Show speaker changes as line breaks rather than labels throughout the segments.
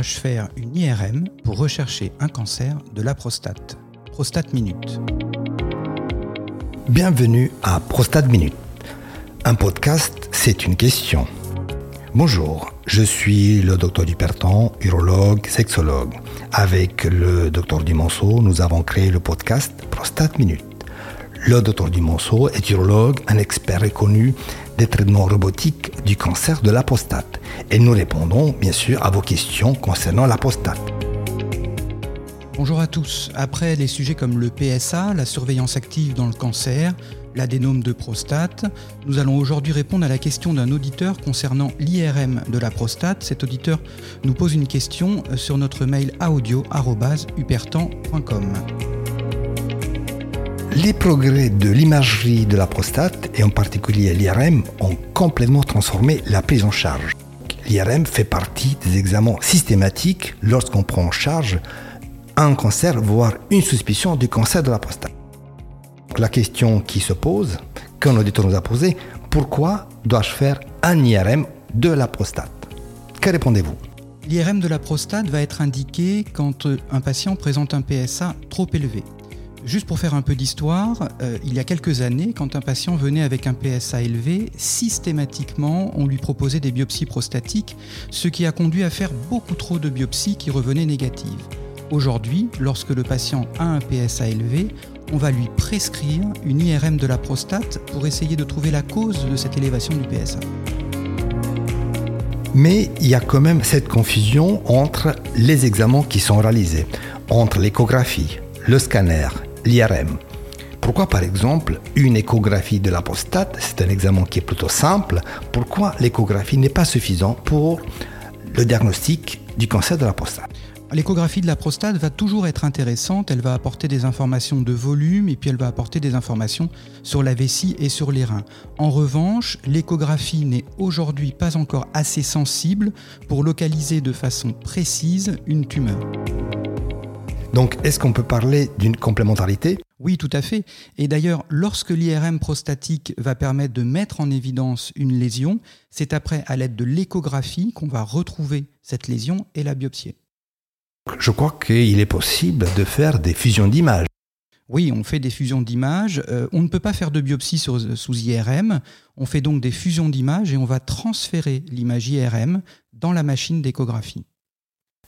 dois-je faire une IRM pour rechercher un cancer de la prostate? Prostate Minute.
Bienvenue à Prostate Minute. Un podcast, c'est une question. Bonjour, je suis le docteur Duperton, urologue, sexologue. Avec le docteur Dumonceau, nous avons créé le podcast Prostate Minute. Le docteur Dumonceau est urologue, un expert reconnu des traitements robotiques du cancer de la prostate. Et nous répondons bien sûr à vos questions concernant la prostate.
Bonjour à tous. Après les sujets comme le PSA, la surveillance active dans le cancer, l'adénome de prostate, nous allons aujourd'hui répondre à la question d'un auditeur concernant l'IRM de la prostate. Cet auditeur nous pose une question sur notre mail audio.upertan.com.
Les progrès de l'imagerie de la prostate, et en particulier l'IRM, ont complètement transformé la prise en charge. L'IRM fait partie des examens systématiques lorsqu'on prend en charge un cancer, voire une suspicion du cancer de la prostate. La question qui se pose, qu'un auditeur nous a posée, pourquoi dois-je faire un IRM de la prostate? Que répondez-vous?
L'IRM de la prostate va être indiqué quand un patient présente un PSA trop élevé. Juste pour faire un peu d'histoire, euh, il y a quelques années, quand un patient venait avec un PSA élevé, systématiquement, on lui proposait des biopsies prostatiques, ce qui a conduit à faire beaucoup trop de biopsies qui revenaient négatives. Aujourd'hui, lorsque le patient a un PSA élevé, on va lui prescrire une IRM de la prostate pour essayer de trouver la cause de cette élévation du PSA.
Mais il y a quand même cette confusion entre les examens qui sont réalisés, entre l'échographie, le scanner l'IRM. Pourquoi par exemple une échographie de la prostate, c'est un examen qui est plutôt simple, pourquoi l'échographie n'est pas suffisante pour le diagnostic du cancer de la prostate?
L'échographie de la prostate va toujours être intéressante, elle va apporter des informations de volume et puis elle va apporter des informations sur la vessie et sur les reins. En revanche, l'échographie n'est aujourd'hui pas encore assez sensible pour localiser de façon précise une tumeur.
Donc, est-ce qu'on peut parler d'une complémentarité?
Oui, tout à fait. Et d'ailleurs, lorsque l'IRM prostatique va permettre de mettre en évidence une lésion, c'est après, à l'aide de l'échographie, qu'on va retrouver cette lésion et la biopsier.
Je crois qu'il est possible de faire des fusions d'images.
Oui, on fait des fusions d'images. Euh, on ne peut pas faire de biopsie sous IRM. On fait donc des fusions d'images et on va transférer l'image IRM dans la machine d'échographie.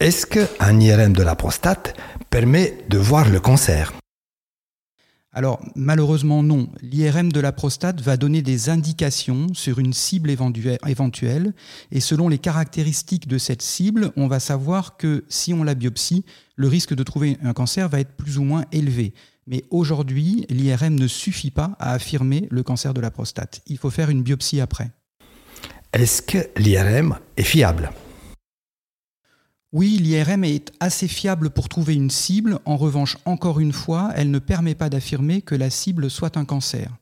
Est-ce qu'un IRM de la prostate permet de voir le cancer?
Alors malheureusement non, l'IRM de la prostate va donner des indications sur une cible éventuelle et selon les caractéristiques de cette cible, on va savoir que si on la biopsie, le risque de trouver un cancer va être plus ou moins élevé. Mais aujourd'hui, l'IRM ne suffit pas à affirmer le cancer de la prostate. Il faut faire une biopsie après.
Est-ce que l'IRM est fiable?
Oui, l'IRM est assez fiable pour trouver une cible. En revanche, encore une fois, elle ne permet pas d'affirmer que la cible soit un cancer.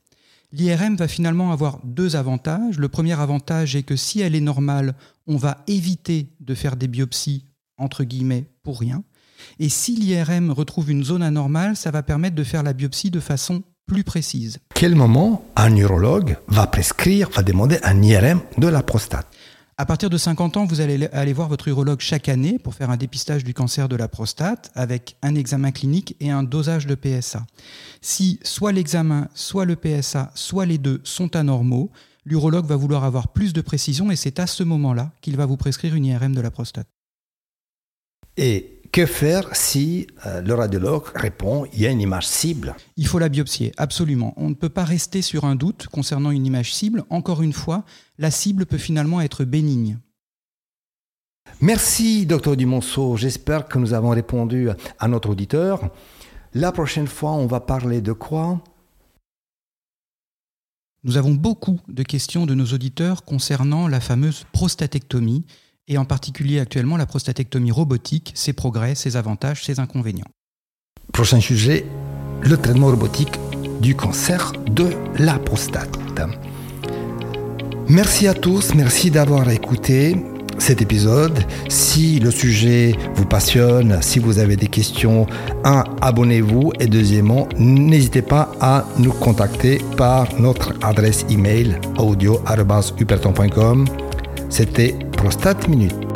L'IRM va finalement avoir deux avantages. Le premier avantage est que si elle est normale, on va éviter de faire des biopsies entre guillemets pour rien. Et si l'IRM retrouve une zone anormale, ça va permettre de faire la biopsie de façon plus précise.
Quel moment un neurologue va prescrire, va demander un IRM de la prostate?
À partir de 50 ans, vous allez aller voir votre urologue chaque année pour faire un dépistage du cancer de la prostate avec un examen clinique et un dosage de PSA. Si soit l'examen, soit le PSA, soit les deux sont anormaux, l'urologue va vouloir avoir plus de précision et c'est à ce moment-là qu'il va vous prescrire une IRM de la prostate.
Que faire si euh, le radiologue répond il y a une image cible?
Il faut la biopsier, absolument. On ne peut pas rester sur un doute concernant une image cible. Encore une fois, la cible peut finalement être bénigne.
Merci, docteur Dumonceau. J'espère que nous avons répondu à notre auditeur. La prochaine fois, on va parler de quoi?
Nous avons beaucoup de questions de nos auditeurs concernant la fameuse prostatectomie et en particulier actuellement la prostatectomie robotique, ses progrès, ses avantages, ses inconvénients.
Prochain sujet, le traitement robotique du cancer de la prostate. Merci à tous, merci d'avoir écouté cet épisode. Si le sujet vous passionne, si vous avez des questions, un, abonnez-vous et deuxièmement, n'hésitez pas à nous contacter par notre adresse email audio.uperton.com. C'était Prostate Minute.